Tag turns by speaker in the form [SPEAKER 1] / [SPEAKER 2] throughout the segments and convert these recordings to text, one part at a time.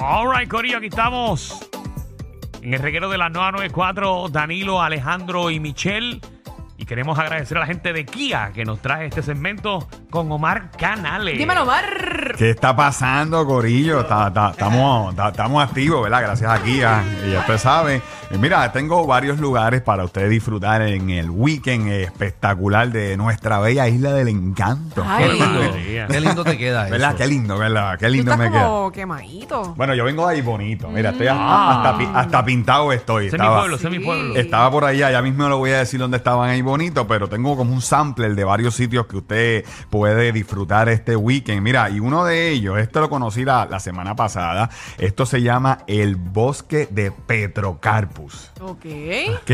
[SPEAKER 1] Alright, Corillo, aquí estamos. En el reguero de la 994, Danilo, Alejandro y Michelle. Y queremos agradecer a la gente de Kia que nos trae este segmento con Omar Canales.
[SPEAKER 2] Dímelo, Omar.
[SPEAKER 3] ¿Qué está pasando, Corillo? Está- está- Estamos está- estamos activos, ¿verdad? Gracias a Kia. Y ya usted sabe. Y mira, tengo varios lugares para usted disfrutar en el weekend espectacular de nuestra bella isla del encanto.
[SPEAKER 2] Ay.
[SPEAKER 4] Qué lindo,
[SPEAKER 1] María.
[SPEAKER 4] qué lindo te queda eso.
[SPEAKER 3] ¿Verdad? Qué lindo, ¿verdad? Qué
[SPEAKER 2] Tú
[SPEAKER 3] lindo
[SPEAKER 2] estás
[SPEAKER 3] me queda.
[SPEAKER 2] como quemadito.
[SPEAKER 3] Bueno, yo vengo de ahí bonito. Mira, estoy hasta,
[SPEAKER 1] Ah.
[SPEAKER 3] hasta, pi- hasta pintado estoy.
[SPEAKER 1] Ese es mi
[SPEAKER 3] Estaba-
[SPEAKER 1] pueblo, ese es mi
[SPEAKER 2] Sí.
[SPEAKER 1] pueblo.
[SPEAKER 3] Estaba por allá, ya mismo lo voy a decir dónde estaban ahí bonito, pero tengo como un sampler de varios sitios que usted puede disfrutar este weekend. Mira, y uno de ellos, este lo conocí la, la semana pasada, esto se llama el bosque de Petrocarpus.
[SPEAKER 2] Ok.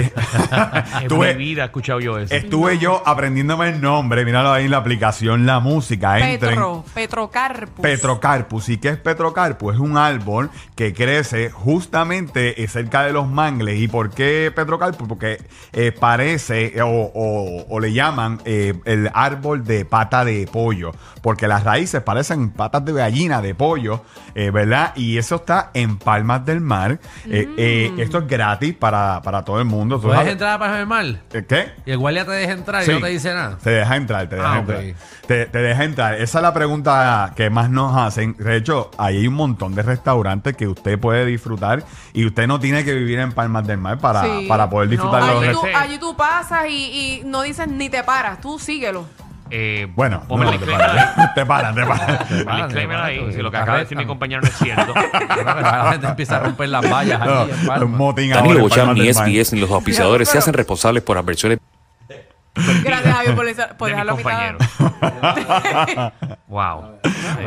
[SPEAKER 1] En
[SPEAKER 3] estuve,
[SPEAKER 1] mi vida he escuchado yo eso.
[SPEAKER 3] estuve yo aprendiéndome el nombre, míralo ahí en la aplicación La Música, entren.
[SPEAKER 2] Petro, Petrocarpus.
[SPEAKER 3] Petrocarpus. ¿Y qué es Petrocarpus? Es un árbol que crece justamente eh, cerca de los mangles. ¿Y por qué Petrocarpus? Porque eh, parece eh, o, o- o le llaman eh, el árbol de pata de pollo. Porque las raíces parecen patas de gallina, de pollo, eh, ¿verdad? Y eso está en Palmas del Mar. Eh, eh, esto es gratis para, para todo el mundo. ¿Tú
[SPEAKER 4] ¿Puedes
[SPEAKER 3] sabes?
[SPEAKER 4] entrar a Palmas del Mar?
[SPEAKER 3] ¿Qué?
[SPEAKER 4] Y el guardia te deja entrar y no te dice nada.
[SPEAKER 3] Te deja entrar, te deja
[SPEAKER 4] Ah,
[SPEAKER 3] entrar. Te, te deja entrar. Esa es la pregunta que más nos hacen. De hecho, ahí hay un montón de restaurantes que usted puede disfrutar y usted no tiene que vivir en Palmas del Mar para,
[SPEAKER 2] Sí.
[SPEAKER 3] para poder disfrutar
[SPEAKER 1] No,
[SPEAKER 3] los
[SPEAKER 2] Allí tú, allí tú pasas y, y no dices ni te paras, tú síguelo.
[SPEAKER 1] Eh,
[SPEAKER 3] Bueno,
[SPEAKER 1] ponme
[SPEAKER 3] no,
[SPEAKER 1] el
[SPEAKER 3] te
[SPEAKER 1] ahí.
[SPEAKER 3] paran, te paran, te paran.
[SPEAKER 1] El disclaimer ahí, si lo que
[SPEAKER 4] te
[SPEAKER 1] acaba de decir mi
[SPEAKER 4] arrestan.
[SPEAKER 1] compañero no es cierto.
[SPEAKER 4] la gente empieza a romper las vallas
[SPEAKER 3] No,
[SPEAKER 4] aquí en Palmas.
[SPEAKER 3] un motín ahora
[SPEAKER 5] Danilo
[SPEAKER 3] en
[SPEAKER 5] Bocham,
[SPEAKER 3] Palmas
[SPEAKER 5] ni
[SPEAKER 3] del.
[SPEAKER 5] SBS ni los auspiciadores se hacen responsables por adversiones
[SPEAKER 2] Gracias, Javier, por, esa- por
[SPEAKER 1] de
[SPEAKER 2] dejarlo a mitad.
[SPEAKER 1] compañero. wow.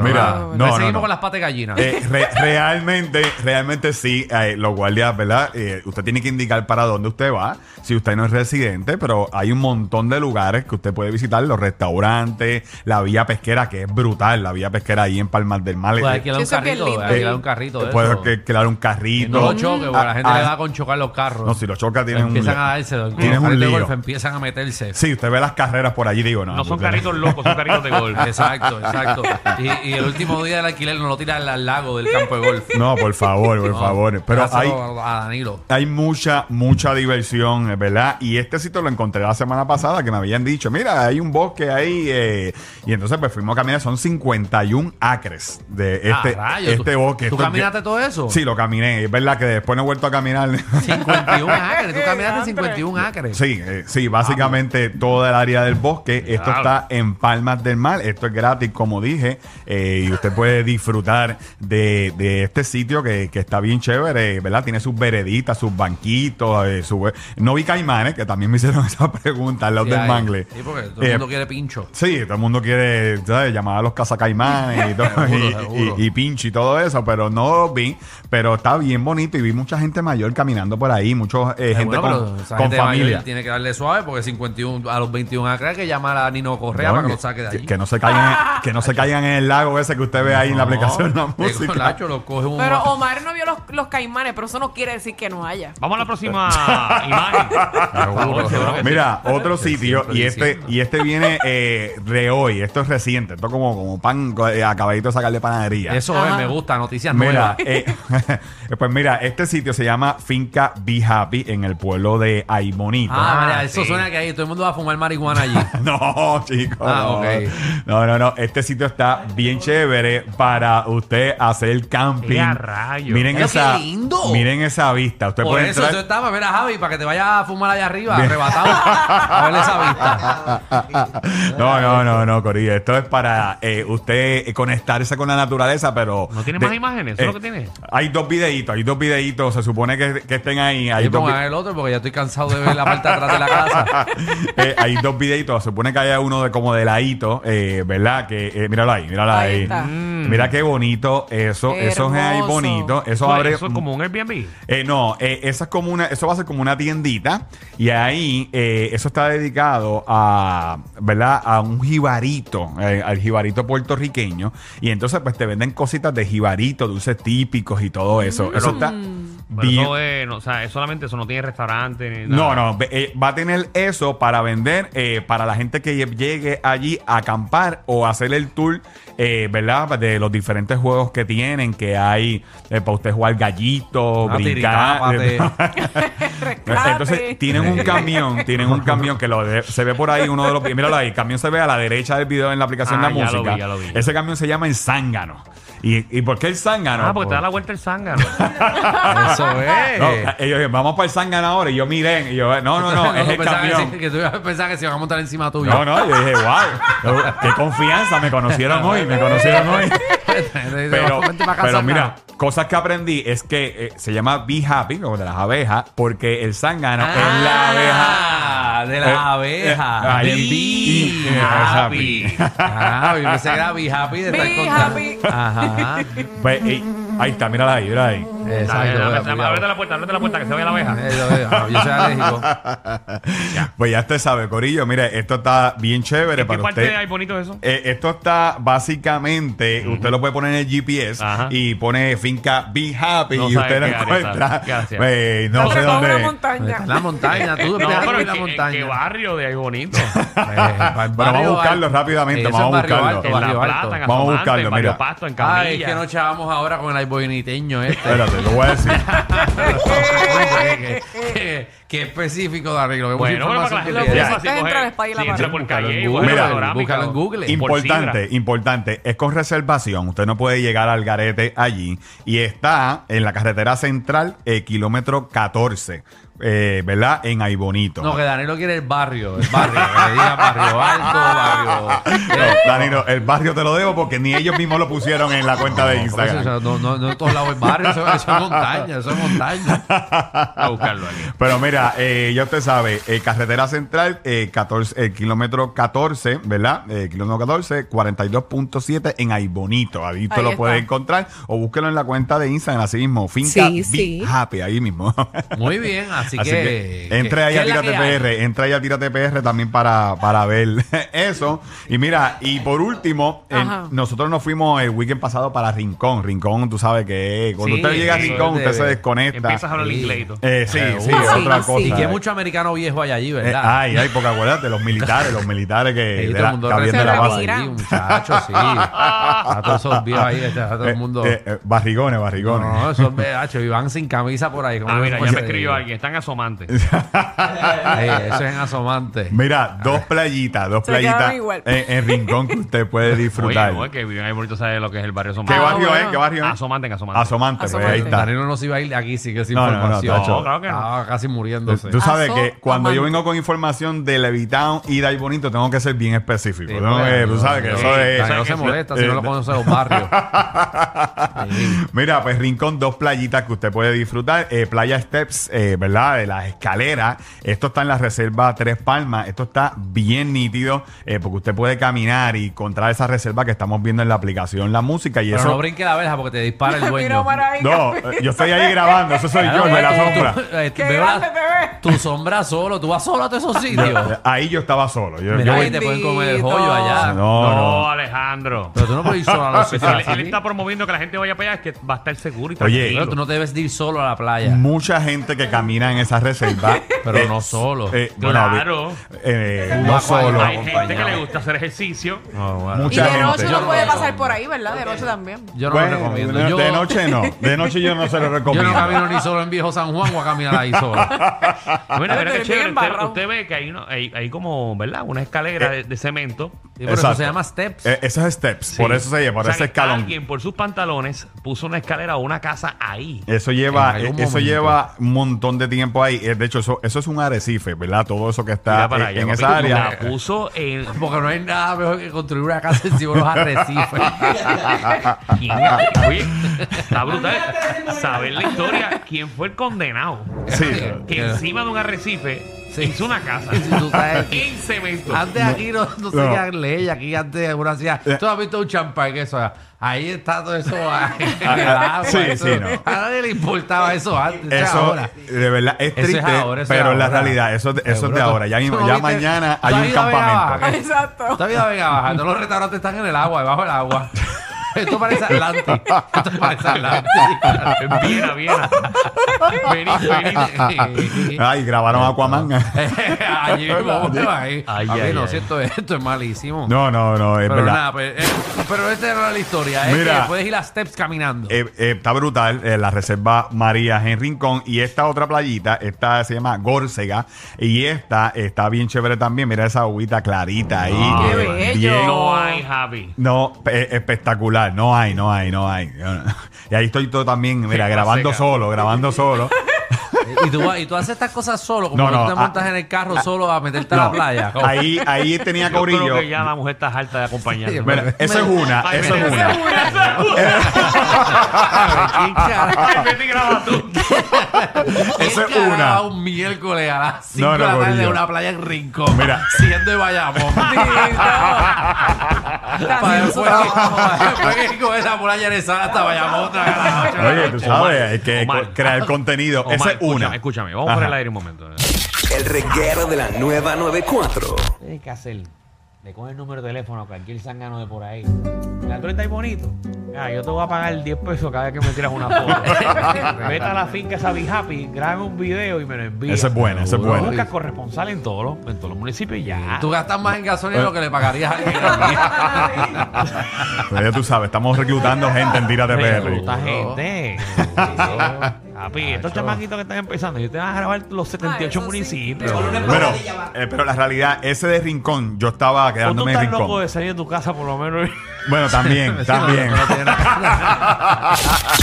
[SPEAKER 3] Mira,
[SPEAKER 2] Ah,
[SPEAKER 3] no, no,
[SPEAKER 4] seguimos
[SPEAKER 3] no.
[SPEAKER 4] con las patas de gallina.
[SPEAKER 3] Eh, re- realmente, realmente sí, eh, los guardias, ¿verdad? Eh, usted tiene que indicar para dónde usted va, si usted no es residente, pero hay un montón de lugares que usted puede visitar, los restaurantes, la vía pesquera, que es brutal, la vía pesquera ahí en Palmas del Mar.
[SPEAKER 4] Puedes
[SPEAKER 3] Eh,
[SPEAKER 4] alquilar un
[SPEAKER 2] Eso es bien
[SPEAKER 4] carrito,
[SPEAKER 2] lindo.
[SPEAKER 4] alquilar un carrito de
[SPEAKER 3] puede
[SPEAKER 4] eso.
[SPEAKER 3] que- crear un
[SPEAKER 4] Que
[SPEAKER 3] carrito.
[SPEAKER 4] no lo choque, porque a la gente
[SPEAKER 3] Ah,
[SPEAKER 4] le
[SPEAKER 3] ah,
[SPEAKER 4] da con chocar los carros.
[SPEAKER 3] No, si los choca tienen un
[SPEAKER 4] empiezan a darse, los
[SPEAKER 3] Tienes un
[SPEAKER 4] carritos de
[SPEAKER 3] lío.
[SPEAKER 4] golf empiezan a meterse.
[SPEAKER 3] Sí, usted ve las carreras por allí, digo, no.
[SPEAKER 1] No son
[SPEAKER 3] usted-
[SPEAKER 1] carritos locos, son carritos de golf.
[SPEAKER 4] Exacto, exacto. Y, y el último día del alquiler no lo tira al, al lago del campo de golf.
[SPEAKER 3] No, por favor, por
[SPEAKER 4] No,
[SPEAKER 3] favor. Pero hay,
[SPEAKER 4] a Danilo.
[SPEAKER 3] Hay mucha, mucha diversión, eh, ¿verdad? Y este sitio lo encontré la semana pasada que me habían dicho, mira, hay un bosque ahí. eh, y entonces pues fuimos a caminar, son 51 acres de este,
[SPEAKER 4] Ah, rayos,
[SPEAKER 3] este
[SPEAKER 4] ¿tú-
[SPEAKER 3] bosque.
[SPEAKER 4] ¿Tú
[SPEAKER 3] Esto
[SPEAKER 4] caminaste
[SPEAKER 3] que-
[SPEAKER 4] todo eso?
[SPEAKER 3] Sí, lo caminé. Es verdad que después no he vuelto a caminar.
[SPEAKER 4] 51 acres. Tú caminaste
[SPEAKER 2] Diantre.
[SPEAKER 4] 51 acres.
[SPEAKER 3] Sí, eh, sí, básicamente toda el área del bosque. Esto
[SPEAKER 1] Claro.
[SPEAKER 3] está en Palmas del Mar. Esto es gratis, como dije. eh, y usted puede disfrutar de, de este sitio que, que está bien chévere, ¿verdad? Tiene sus vereditas, sus banquitos. eh, su- no vi caimanes, que también me hicieron esa pregunta lado
[SPEAKER 4] Sí,
[SPEAKER 3] del
[SPEAKER 4] hay.
[SPEAKER 3] mangle.
[SPEAKER 4] Sí, porque todo el
[SPEAKER 3] Eh,
[SPEAKER 4] mundo quiere pincho.
[SPEAKER 3] Sí, todo el mundo quiere ¿sabes? llamar a los cazacaimanes y, todo,
[SPEAKER 4] Seguro,
[SPEAKER 3] y,
[SPEAKER 4] seguro.
[SPEAKER 3] y- y pincho y todo eso, pero no los vi. Pero está bien bonito y vi mucha gente mayor caminando por ahí, mucha
[SPEAKER 4] Eh,
[SPEAKER 3] gente
[SPEAKER 4] bueno,
[SPEAKER 3] con, con
[SPEAKER 4] gente
[SPEAKER 3] familia.
[SPEAKER 4] tiene que darle suave porque 51 a los 21 acres hay que llamar a Nino Correa para que
[SPEAKER 3] que-
[SPEAKER 4] lo saque de
[SPEAKER 3] que-
[SPEAKER 4] allí.
[SPEAKER 3] Que, no se caigan, en- que no se caigan en el lago ese que usted ve ahí en la aplicación La Música.
[SPEAKER 4] Nacho lo coge un
[SPEAKER 2] Pero Omar no vio los, los caimanes, pero eso no quiere decir que no haya.
[SPEAKER 1] Vamos a la próxima imagen. Por favor, seguro que sí.
[SPEAKER 3] Mira, otro sitio
[SPEAKER 4] siempre
[SPEAKER 3] y este
[SPEAKER 4] diciendo.
[SPEAKER 3] y este viene eh, de hoy, esto es reciente, esto como, como pan eh, acabadito de sacar de panadería.
[SPEAKER 4] Eso es, me gusta, noticias
[SPEAKER 3] Mira,
[SPEAKER 4] nuevas.
[SPEAKER 3] eh, pues mira, este sitio se llama Finca Be Happy en el pueblo de Aimonito.
[SPEAKER 4] Ah, María,
[SPEAKER 1] Ah,
[SPEAKER 4] eso
[SPEAKER 1] sí.
[SPEAKER 4] suena que ahí todo el mundo a fumar marihuana allí.
[SPEAKER 3] No, chicos.
[SPEAKER 4] Ah,
[SPEAKER 3] no.
[SPEAKER 4] ok.
[SPEAKER 3] no, no, no. Este sitio está bien chévere para usted hacer camping.
[SPEAKER 1] ¡Qué a rayos!
[SPEAKER 3] Miren
[SPEAKER 4] Pero
[SPEAKER 3] esa,
[SPEAKER 4] qué lindo.
[SPEAKER 3] miren esa vista. Usted
[SPEAKER 4] Por
[SPEAKER 3] puede
[SPEAKER 4] eso
[SPEAKER 3] entrar.
[SPEAKER 4] tú estaba, mira Javi, para que te vayas a fumar allá arriba, arrebatado, a ver esa vista.
[SPEAKER 3] No, no, no, no, Corillo. Esto es para eh, usted eh, conectarse con la naturaleza, pero.
[SPEAKER 1] ¿No tiene
[SPEAKER 3] de-
[SPEAKER 1] más imágenes? ¿Eso es lo que tiene?
[SPEAKER 3] Hay dos videitos, hay dos videitos. Se supone que, que estén ahí. Hay
[SPEAKER 4] Y
[SPEAKER 3] dos, vi-
[SPEAKER 4] pongan el otro porque ya estoy cansado de ver la parte de atrás de la casa.
[SPEAKER 3] Eh, hay dos videitos. Se supone que haya uno de como de ladito, eh, ¿verdad? Que, eh, míralo ahí, míralo
[SPEAKER 2] Ahí
[SPEAKER 3] ahí.
[SPEAKER 2] está.
[SPEAKER 1] Mm.
[SPEAKER 3] Mira qué bonito eso. Eso es ahí
[SPEAKER 2] Hermoso.
[SPEAKER 3] bonito. Eso abre.
[SPEAKER 1] eso es como un Airbnb.
[SPEAKER 3] Eh, no, eh, esa es como una, eso va a ser como una tiendita y ahí eh, eso está dedicado a, ¿verdad? A un jibarito, eh, al jibarito puertorriqueño y entonces pues te venden cositas de jibarito, dulces típicos y todo eso. Eso está,
[SPEAKER 1] Pero
[SPEAKER 3] bien-
[SPEAKER 1] eso es, no, o sea, es solamente eso, no tiene restaurante ni
[SPEAKER 3] No,
[SPEAKER 1] nada.
[SPEAKER 3] no, ve- eh, va a tener eso para vender eh, para la gente que lle- llegue allí a acampar o hacer el tour, eh, ¿verdad? De los diferentes juegos que tienen, que hay eh, para usted jugar gallito,
[SPEAKER 4] Ah,
[SPEAKER 3] brincar.
[SPEAKER 2] Rescate.
[SPEAKER 3] Entonces tienen un camión, tienen un camión que lo de- se ve por ahí uno de los míralo ahí, el camión se ve a la derecha del video en la aplicación
[SPEAKER 1] Ah,
[SPEAKER 3] de la
[SPEAKER 1] ya lo
[SPEAKER 3] música.
[SPEAKER 1] vi, ya lo vi.
[SPEAKER 3] Ese camión se llama el Zángano. ¿Y, y por qué el Zángano?
[SPEAKER 1] Ah, porque te da la vuelta el zángano.
[SPEAKER 4] Eso es.
[SPEAKER 3] No, ellos dijeron, vamos para el Zángano ahora y yo miré y yo, no, no, no, es el
[SPEAKER 4] que
[SPEAKER 3] camión.
[SPEAKER 4] sí, Que, tú ibas a pensar que se iban a montar encima tuyo.
[SPEAKER 3] No, no, yo dije, wow, qué confianza, me conocieron hoy, me conocieron hoy. Pero, pero mira, cosas que aprendí es que eh, se llama Be Happy, como de las abejas, porque el zángano es la abeja.
[SPEAKER 4] Ah, de las
[SPEAKER 3] Eh,
[SPEAKER 4] abejas.
[SPEAKER 3] eh,
[SPEAKER 4] de
[SPEAKER 3] Eh,
[SPEAKER 4] Be
[SPEAKER 3] happy.
[SPEAKER 4] Happy. Ah, yo pensé que era Be Happy de estar
[SPEAKER 2] Be
[SPEAKER 4] contando.
[SPEAKER 2] happy.
[SPEAKER 4] Ajá.
[SPEAKER 3] Pues, ahí está, mírala ahí, mírala ahí.
[SPEAKER 4] Exacto.
[SPEAKER 1] Ábrete la puerta, ábrete la puerta, que se vea la abeja.
[SPEAKER 4] Eh, yo- yo- Yo soy alérgico.
[SPEAKER 3] Pues ya usted sabe, Corillo, mire, esto está bien chévere
[SPEAKER 1] ¿En qué
[SPEAKER 3] para
[SPEAKER 1] parte
[SPEAKER 3] usted.
[SPEAKER 1] hay bonito eso?
[SPEAKER 3] Eh, esto está básicamente, usted lo puede poner en el GPS
[SPEAKER 1] Ajá.
[SPEAKER 3] y pone finca Be Happy
[SPEAKER 1] No
[SPEAKER 3] y usted lo encuentra. Pues, no sé dónde.
[SPEAKER 2] una montaña.
[SPEAKER 4] La montaña, tú
[SPEAKER 1] No,
[SPEAKER 4] dejas
[SPEAKER 1] pero
[SPEAKER 4] en
[SPEAKER 1] ¿en
[SPEAKER 4] la
[SPEAKER 1] qué, en
[SPEAKER 4] montaña.
[SPEAKER 1] qué barrio de ahí bonito?
[SPEAKER 4] Eh,
[SPEAKER 3] Bueno, vamos a buscarlo rápidamente, vamos a buscarlo.
[SPEAKER 1] La
[SPEAKER 3] Vamos a buscarlo, mira.
[SPEAKER 1] Pasto, en
[SPEAKER 4] Ay, es que nos chavamos ahora con el boiniteño este.
[SPEAKER 3] Espérate, lo voy a decir.
[SPEAKER 4] qué, específico de arreglo. qué
[SPEAKER 1] Bueno, pero para que la gente sepa, si
[SPEAKER 2] Entra la y la
[SPEAKER 1] si entra
[SPEAKER 2] pared.
[SPEAKER 1] por calle
[SPEAKER 4] en Google,
[SPEAKER 3] Mira,
[SPEAKER 4] búscalo en Google.
[SPEAKER 1] por
[SPEAKER 3] Importante, importante. Es con reservación. Usted no puede llegar al garete allí. Y está en la carretera central, eh, kilómetro 14. eh, ¿Verdad? En Aibonito.
[SPEAKER 4] No, que Danilo quiere el barrio. El barrio. Diga barrio alto, barrio.
[SPEAKER 3] No, Danilo, el barrio te lo debo porque ni ellos mismos lo pusieron en la cuenta de
[SPEAKER 4] Por eso,
[SPEAKER 3] Instagram.
[SPEAKER 4] o sea, no, no, no en todos lados es barrio, eso, eso es montaña, eso es montaña.
[SPEAKER 1] A buscarlo aquí.
[SPEAKER 3] Pero mira, eh, ya usted sabe, eh, carretera central, eh, 14, el kilómetro 14, ¿verdad? Eh, kilómetro 14, 42.7 en Aibonito. Ahí usted
[SPEAKER 2] Ahí
[SPEAKER 3] lo
[SPEAKER 2] está.
[SPEAKER 3] puede encontrar o búsquelo en la cuenta de Instagram, así mismo. Finca
[SPEAKER 2] Sí, sí.
[SPEAKER 3] Happy, ahí mismo.
[SPEAKER 4] Muy bien, así,
[SPEAKER 3] Así
[SPEAKER 4] que,
[SPEAKER 3] que, entre ahí
[SPEAKER 4] ¿qué
[SPEAKER 3] a Tírate? PR, entra ahí a Tírate PR también para, para ver eso. Y mira, y por último, nosotros nos fuimos el weekend pasado para Rincón. Rincón, tú sabes que cuando
[SPEAKER 4] Sí,
[SPEAKER 3] usted llega a Rincón, usted se desconecta.
[SPEAKER 1] Empiezas a hablar
[SPEAKER 4] Sí.
[SPEAKER 1] inglés.
[SPEAKER 3] Eh, sí,
[SPEAKER 4] Eh,
[SPEAKER 3] sí, otra. Cosa.
[SPEAKER 4] Y que mucho americano viejo hay allí,
[SPEAKER 3] Eh,
[SPEAKER 4] ¿verdad?
[SPEAKER 3] ay, ay, porque acuérdate, los militares, los militares que,
[SPEAKER 4] Sí,
[SPEAKER 3] de
[SPEAKER 4] todo
[SPEAKER 3] la, que de la base.
[SPEAKER 4] allí, muchachos, sí. A todos esos viejos ahí, este, a todo el
[SPEAKER 3] Eh,
[SPEAKER 4] mundo.
[SPEAKER 3] eh, eh, barrigones,
[SPEAKER 4] no,
[SPEAKER 3] barrigones.
[SPEAKER 4] no, esos BH, y van sin camisa por ahí.
[SPEAKER 1] Ah, mira, ya me escribió alguien. Están asomantes.
[SPEAKER 4] Eh, eso es en asomante.
[SPEAKER 3] Mira, dos playitas, dos playitas en, en Rincón que usted puede disfrutar.
[SPEAKER 1] no, que viven ahí bonito sabe lo que es el barrio
[SPEAKER 3] ¿Qué
[SPEAKER 1] Asomante.
[SPEAKER 2] Ah,
[SPEAKER 3] barrio
[SPEAKER 2] bueno.
[SPEAKER 3] es? ¿Qué barrio es?
[SPEAKER 1] Asomante, en Asomante.
[SPEAKER 3] Asomante, pues ahí está.
[SPEAKER 4] Danilo no se iba a ir de aquí, sí que es
[SPEAKER 3] No, no, no,
[SPEAKER 4] información.
[SPEAKER 1] No, claro que no.
[SPEAKER 4] Estaba casi muriéndose.
[SPEAKER 3] Tú sabes que cuando yo vengo con información de Levitown y de ahí bonito, tengo que ser bien específico.
[SPEAKER 4] Sí,
[SPEAKER 3] Tengo que- tú
[SPEAKER 4] no,
[SPEAKER 3] sabes que
[SPEAKER 4] no,
[SPEAKER 3] eso
[SPEAKER 4] no,
[SPEAKER 3] es.
[SPEAKER 1] Que
[SPEAKER 4] se molesta si
[SPEAKER 3] Eh,
[SPEAKER 4] no lo conoce los barrios. Sí.
[SPEAKER 3] Mira, pues Rincón, dos playitas que usted puede disfrutar. Eh, Playa Steps, eh, ¿verdad? De las escaleras. Esto está en la reserva Tres Palmas. Esto está bien nítido eh, porque usted puede caminar y encontrar esa reserva que estamos viendo en la aplicación La Música. Y
[SPEAKER 4] Pero
[SPEAKER 3] eso.
[SPEAKER 4] no brinque la verja porque te dispara el
[SPEAKER 2] Mira
[SPEAKER 4] dueño.
[SPEAKER 2] para ahí.
[SPEAKER 3] No, eh, yo estoy ahí grabando. Eso soy yo,
[SPEAKER 4] Claro,
[SPEAKER 3] de la
[SPEAKER 4] tú-
[SPEAKER 3] sombra.
[SPEAKER 4] tú- eh,
[SPEAKER 2] Qué
[SPEAKER 4] veo la-
[SPEAKER 2] grande te
[SPEAKER 4] Tu sombra solo, tú vas solo a todos esos sitios.
[SPEAKER 3] Ahí yo estaba solo. Yo,
[SPEAKER 4] Mira,
[SPEAKER 3] yo
[SPEAKER 4] ahí
[SPEAKER 3] voy-
[SPEAKER 4] te pueden comer el
[SPEAKER 2] Bendito.
[SPEAKER 4] joyo allá.
[SPEAKER 3] No,
[SPEAKER 1] No,
[SPEAKER 3] no.
[SPEAKER 1] Alejandro.
[SPEAKER 4] Pero tú no puedes ir solo a los sitios
[SPEAKER 1] él, él
[SPEAKER 4] así.
[SPEAKER 1] está promoviendo que la gente vaya para allá, es que va a estar seguro y
[SPEAKER 3] Oye,
[SPEAKER 1] tranquilo.
[SPEAKER 4] Pero tú no debes de ir solo a la playa.
[SPEAKER 3] Mucha gente que camina en esa reserva.
[SPEAKER 4] Pero
[SPEAKER 3] eh,
[SPEAKER 4] no solo.
[SPEAKER 3] eh,
[SPEAKER 1] Claro.
[SPEAKER 3] eh, no
[SPEAKER 4] vas con-
[SPEAKER 3] solo.
[SPEAKER 1] Hay gente que
[SPEAKER 4] acompañado.
[SPEAKER 1] le gusta hacer ejercicio.
[SPEAKER 4] No, bueno.
[SPEAKER 2] Y
[SPEAKER 3] Mucha
[SPEAKER 2] de
[SPEAKER 3] gente.
[SPEAKER 2] noche
[SPEAKER 3] Yo
[SPEAKER 2] no
[SPEAKER 4] no
[SPEAKER 2] puede pasar por ahí, ¿verdad? De noche también.
[SPEAKER 4] Yo no
[SPEAKER 3] Bueno,
[SPEAKER 4] lo recomiendo.
[SPEAKER 3] de,
[SPEAKER 4] yo,
[SPEAKER 3] de noche no. De noche yo no se lo
[SPEAKER 4] yo
[SPEAKER 3] recomiendo.
[SPEAKER 4] no camino ni solo en Viejo San Juan o a caminar ahí solo.
[SPEAKER 1] Mira,
[SPEAKER 2] Pero
[SPEAKER 1] qué chévere. Usted, usted ve que hay, uno, hay, hay como, ¿verdad? Una escalera de, de cemento.
[SPEAKER 4] Y por eso
[SPEAKER 3] Exacto.
[SPEAKER 4] se llama Steps.
[SPEAKER 3] Eh, esos steps, por eso se llama, por
[SPEAKER 1] O sea,
[SPEAKER 3] ese
[SPEAKER 1] que
[SPEAKER 3] escalón.
[SPEAKER 1] Alguien por sus pantalones puso una escalera o una casa ahí.
[SPEAKER 3] Eso lleva,
[SPEAKER 4] En algún
[SPEAKER 3] eh, eso
[SPEAKER 4] momento.
[SPEAKER 3] lleva un montón de tiempo ahí. Eh, De hecho, eso, eso es un arrecife, ¿verdad? Todo eso que está
[SPEAKER 1] Mira para
[SPEAKER 3] eh,
[SPEAKER 1] allá,
[SPEAKER 3] en
[SPEAKER 1] papi,
[SPEAKER 3] esa área.
[SPEAKER 1] La puso en.
[SPEAKER 4] Porque no hay nada mejor que construir una casa encima de los arrecifes.
[SPEAKER 1] ¿Quién? Oye, está brutal. Saber la historia. ¿Quién fue el condenado?
[SPEAKER 3] Sí.
[SPEAKER 1] Que encima de un arrecife hizo una casa.
[SPEAKER 4] Si tú sabes-
[SPEAKER 1] en cemento.
[SPEAKER 4] Antes aquí no, no se
[SPEAKER 3] No.
[SPEAKER 4] hacían leyes, aquí antes uno hacía.
[SPEAKER 3] Eh.
[SPEAKER 4] Tú has visto un champán que eso, ahí está todo eso ahí, en el
[SPEAKER 3] Ah,
[SPEAKER 4] agua.
[SPEAKER 3] sí,
[SPEAKER 4] eso-
[SPEAKER 3] sí, no.
[SPEAKER 4] A nadie le importaba eso antes. es
[SPEAKER 3] Eso,
[SPEAKER 4] ahora.
[SPEAKER 3] de verdad, es
[SPEAKER 4] Eso es
[SPEAKER 3] triste,
[SPEAKER 4] ahora, eso es
[SPEAKER 3] pero en la
[SPEAKER 4] ahora.
[SPEAKER 3] realidad, eso, eso es de ahora. Ya,
[SPEAKER 4] tú
[SPEAKER 3] mismo-
[SPEAKER 4] no
[SPEAKER 3] ya
[SPEAKER 4] viste-
[SPEAKER 3] mañana
[SPEAKER 4] tú
[SPEAKER 3] hay un
[SPEAKER 4] ido a Vega
[SPEAKER 3] campamento.
[SPEAKER 4] Baja,
[SPEAKER 2] Exacto.
[SPEAKER 4] Vida venga baja, todos los restaurantes están en el agua, debajo del agua. Esto parece Atlantis. Esto parece Atlantis.
[SPEAKER 1] Viena, Viena. Vení, vení.
[SPEAKER 3] Ay, grabaron Aquaman.
[SPEAKER 4] Allí mismo, ahí.
[SPEAKER 1] Ay,
[SPEAKER 4] Papi,
[SPEAKER 1] ay,
[SPEAKER 4] no,
[SPEAKER 1] ay.
[SPEAKER 4] si esto, es- esto es malísimo.
[SPEAKER 3] No, no, no, es
[SPEAKER 4] pero
[SPEAKER 3] verdad.
[SPEAKER 4] nada, pues, eh, pero esta era la historia. Es
[SPEAKER 3] Mira.
[SPEAKER 4] que puedes ir a steps caminando.
[SPEAKER 3] Eh, eh, está brutal, eh, la reserva María en Rincón. Y esta otra playita, esta se llama Górsega. Y esta está bien chévere también. Mira esa agüita clarita ahí.
[SPEAKER 1] Ah,
[SPEAKER 3] que
[SPEAKER 2] qué bello.
[SPEAKER 3] bien-
[SPEAKER 1] No hay, Javi.
[SPEAKER 3] No, pe- No hay, no hay, no hay. Y ahí estoy todo también, mira, grabando
[SPEAKER 1] seca.
[SPEAKER 3] solo, grabando solo.
[SPEAKER 4] y, tú, vas- y tú haces estas cosas solo, como
[SPEAKER 3] No, no,
[SPEAKER 4] tú te montas
[SPEAKER 3] ah,
[SPEAKER 4] en el carro solo a meterte a
[SPEAKER 3] No,
[SPEAKER 4] la playa. Como-
[SPEAKER 3] Ahí, ahí tenía
[SPEAKER 1] Yo creo
[SPEAKER 3] corillo.
[SPEAKER 1] que ya la mujer está harta de acompañar.
[SPEAKER 4] Sí,
[SPEAKER 3] Mira, eso es una,
[SPEAKER 1] Ay,
[SPEAKER 3] eso es una.
[SPEAKER 4] ¿Quién carajo?
[SPEAKER 1] Ay, vete y graba tú.
[SPEAKER 3] Eso es
[SPEAKER 4] ¿Quién
[SPEAKER 3] una.
[SPEAKER 4] carajo un miércoles a las 5
[SPEAKER 3] No,
[SPEAKER 4] de
[SPEAKER 3] no,
[SPEAKER 4] la tarde en
[SPEAKER 3] Corillo.
[SPEAKER 4] una playa en Rincón.
[SPEAKER 3] Mira.
[SPEAKER 4] Siendo de Bayamón. Para después, para después ir con esa playa en esa hasta Bayamón otra vez a las ocho de la
[SPEAKER 3] Oye, tú sabes, hay que
[SPEAKER 1] Omar.
[SPEAKER 3] co- crear contenido.
[SPEAKER 1] Omar,
[SPEAKER 3] Esa es una.
[SPEAKER 1] Escúchame, escúchame. Vamos por
[SPEAKER 3] Ajá.
[SPEAKER 1] el aire un momento.
[SPEAKER 6] El reguero de la nueva 94.
[SPEAKER 1] ¿Qué tienes que hacer? Le coges el número de teléfono a cualquier zángano de por ahí. La tú estás bonito. Ah, yo te voy a pagar 10 pesos cada vez que me tiras una foto. Vete a la finca esa Be Happy, grabe un video y me lo envías.
[SPEAKER 3] Esa es buena, esa es
[SPEAKER 4] Seguro.
[SPEAKER 3] buena.
[SPEAKER 1] Busca corresponsal en todos los, en todos los municipios y ya.
[SPEAKER 4] Tú gastas más en gasolina de lo que le pagarías a alguien.
[SPEAKER 3] Pero ya tú sabes, estamos reclutando gente en Tírate
[SPEAKER 1] Recluta
[SPEAKER 3] PR.
[SPEAKER 1] gente. Papi, estos chamaquitos que están empezando, yo te van a grabar los 78
[SPEAKER 2] Ah, eso sí.
[SPEAKER 1] municipios.
[SPEAKER 3] Bueno, eh, pero la realidad, ese de Rincón, yo estaba
[SPEAKER 1] O tú
[SPEAKER 3] quedándome en
[SPEAKER 1] estás loco
[SPEAKER 3] Rincón.
[SPEAKER 1] de salir de tu casa por lo menos.
[SPEAKER 3] Bueno, también, también.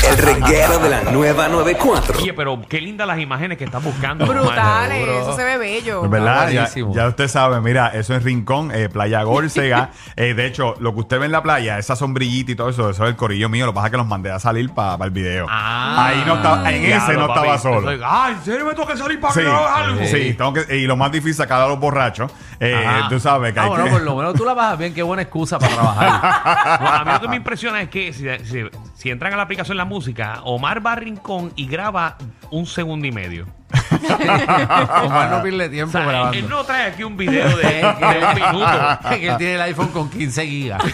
[SPEAKER 6] El reguero de la nueva 94.
[SPEAKER 1] Oye, pero qué lindas las imágenes que estás buscando.
[SPEAKER 2] Brutales, eso se ve bello.
[SPEAKER 3] Es verdad, ya,
[SPEAKER 4] buenísimo.
[SPEAKER 3] ya usted sabe, mira, eso es Rincón, eh, Playa Górsega. Eh, de hecho, lo que usted ve en la playa, esa sombrillita y todo eso, eso es el corillo mío. Lo que pasa es que los mandé a salir para el video.
[SPEAKER 1] Ah.
[SPEAKER 3] Ahí no estaba, en Ese no
[SPEAKER 1] papi.
[SPEAKER 3] estaba solo.
[SPEAKER 1] Estoy- Ah, ¿en serio me tengo que salir para
[SPEAKER 3] Sí,
[SPEAKER 1] que no haga algo?
[SPEAKER 3] sí, tengo que, y lo más difícil es sacar a los borrachos. Eh, tú sabes que
[SPEAKER 4] Ah,
[SPEAKER 3] hay
[SPEAKER 4] bueno,
[SPEAKER 3] que-
[SPEAKER 4] por lo menos tú la bajas bien. Qué buena excusa para trabajar.
[SPEAKER 1] A mí lo que me impresiona es que si, si- si entran a la aplicación La Música, Omar va a Rincón y graba un segundo y medio.
[SPEAKER 4] Omar no pierde
[SPEAKER 1] O
[SPEAKER 4] tiempo
[SPEAKER 1] sea, él,
[SPEAKER 4] grabando.
[SPEAKER 1] él no trae aquí un video de, de un minuto.
[SPEAKER 4] que él tiene el iPhone con 15 gigas.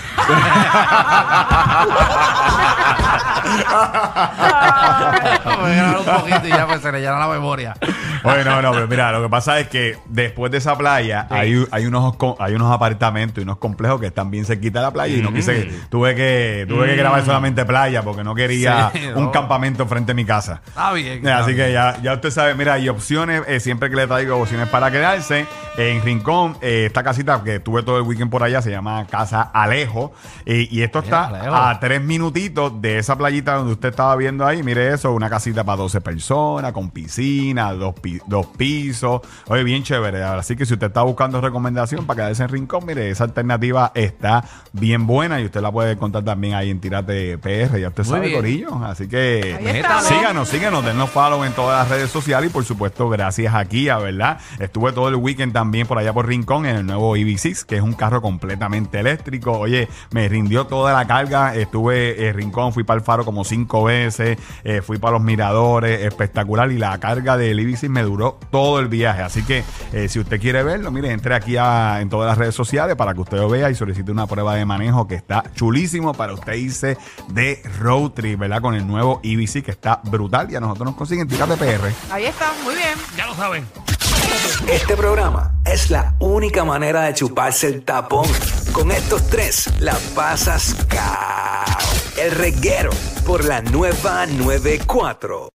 [SPEAKER 4] Voy a grabar un poquito y ya pues, se le llena la memoria.
[SPEAKER 3] Oye, no, no, pero mira, lo que pasa es que después de esa playa hay, hay, unos, hay unos apartamentos y unos complejos que están bien cerquita de la playa y no quise, tuve que, tuve que grabar solamente playa porque no quería
[SPEAKER 4] Sí,
[SPEAKER 3] un
[SPEAKER 4] no.
[SPEAKER 3] campamento frente a mi casa.
[SPEAKER 4] Está bien.
[SPEAKER 3] Eh,
[SPEAKER 4] está
[SPEAKER 3] Así
[SPEAKER 4] bien.
[SPEAKER 3] que ya, ya usted sabe, mira, y opciones, eh, siempre que le traigo opciones para quedarse, en Rincón, eh, esta casita que tuve todo el weekend por allá se llama Casa Alejo, eh, y esto está
[SPEAKER 4] Alejo.
[SPEAKER 3] a tres minutitos de esa playita donde usted estaba viendo ahí, mire eso, una casita para 12 personas, con piscina, dos, pi- dos pisos, oye, bien chévere, así que si usted está buscando recomendación para quedarse en Rincón, mire, esa alternativa está bien buena y usted la puede contar también ahí en Tirate PR, ya usted
[SPEAKER 4] Muy
[SPEAKER 3] sabe,
[SPEAKER 4] bien.
[SPEAKER 3] Corillo, así que... Síganos, síganos, denos follow en todas las redes sociales y por supuesto gracias a Kia, ¿verdad? Estuve todo el weekend también por allá por Rincón en el nuevo EV6, que es un carro completamente eléctrico. Oye, me rindió toda la carga, estuve en Rincón, fui para el faro como cinco veces, eh, fui para los miradores, espectacular y la carga del EV6 me duró todo el viaje. Así que eh, si usted quiere verlo, mire, entre aquí a- en todas las redes sociales para que usted lo vea y solicite una prueba de manejo que está chulísimo para usted irse de road trip, ¿verdad? Con el nuevo EV6 que está brutal y a nosotros nos consiguen Tírate PR.
[SPEAKER 2] Ahí está, muy bien.
[SPEAKER 1] Ya lo saben.
[SPEAKER 6] Este programa es la única manera de chuparse el tapón. Con estos tres la pasas cao. El reguero por la nueva 94.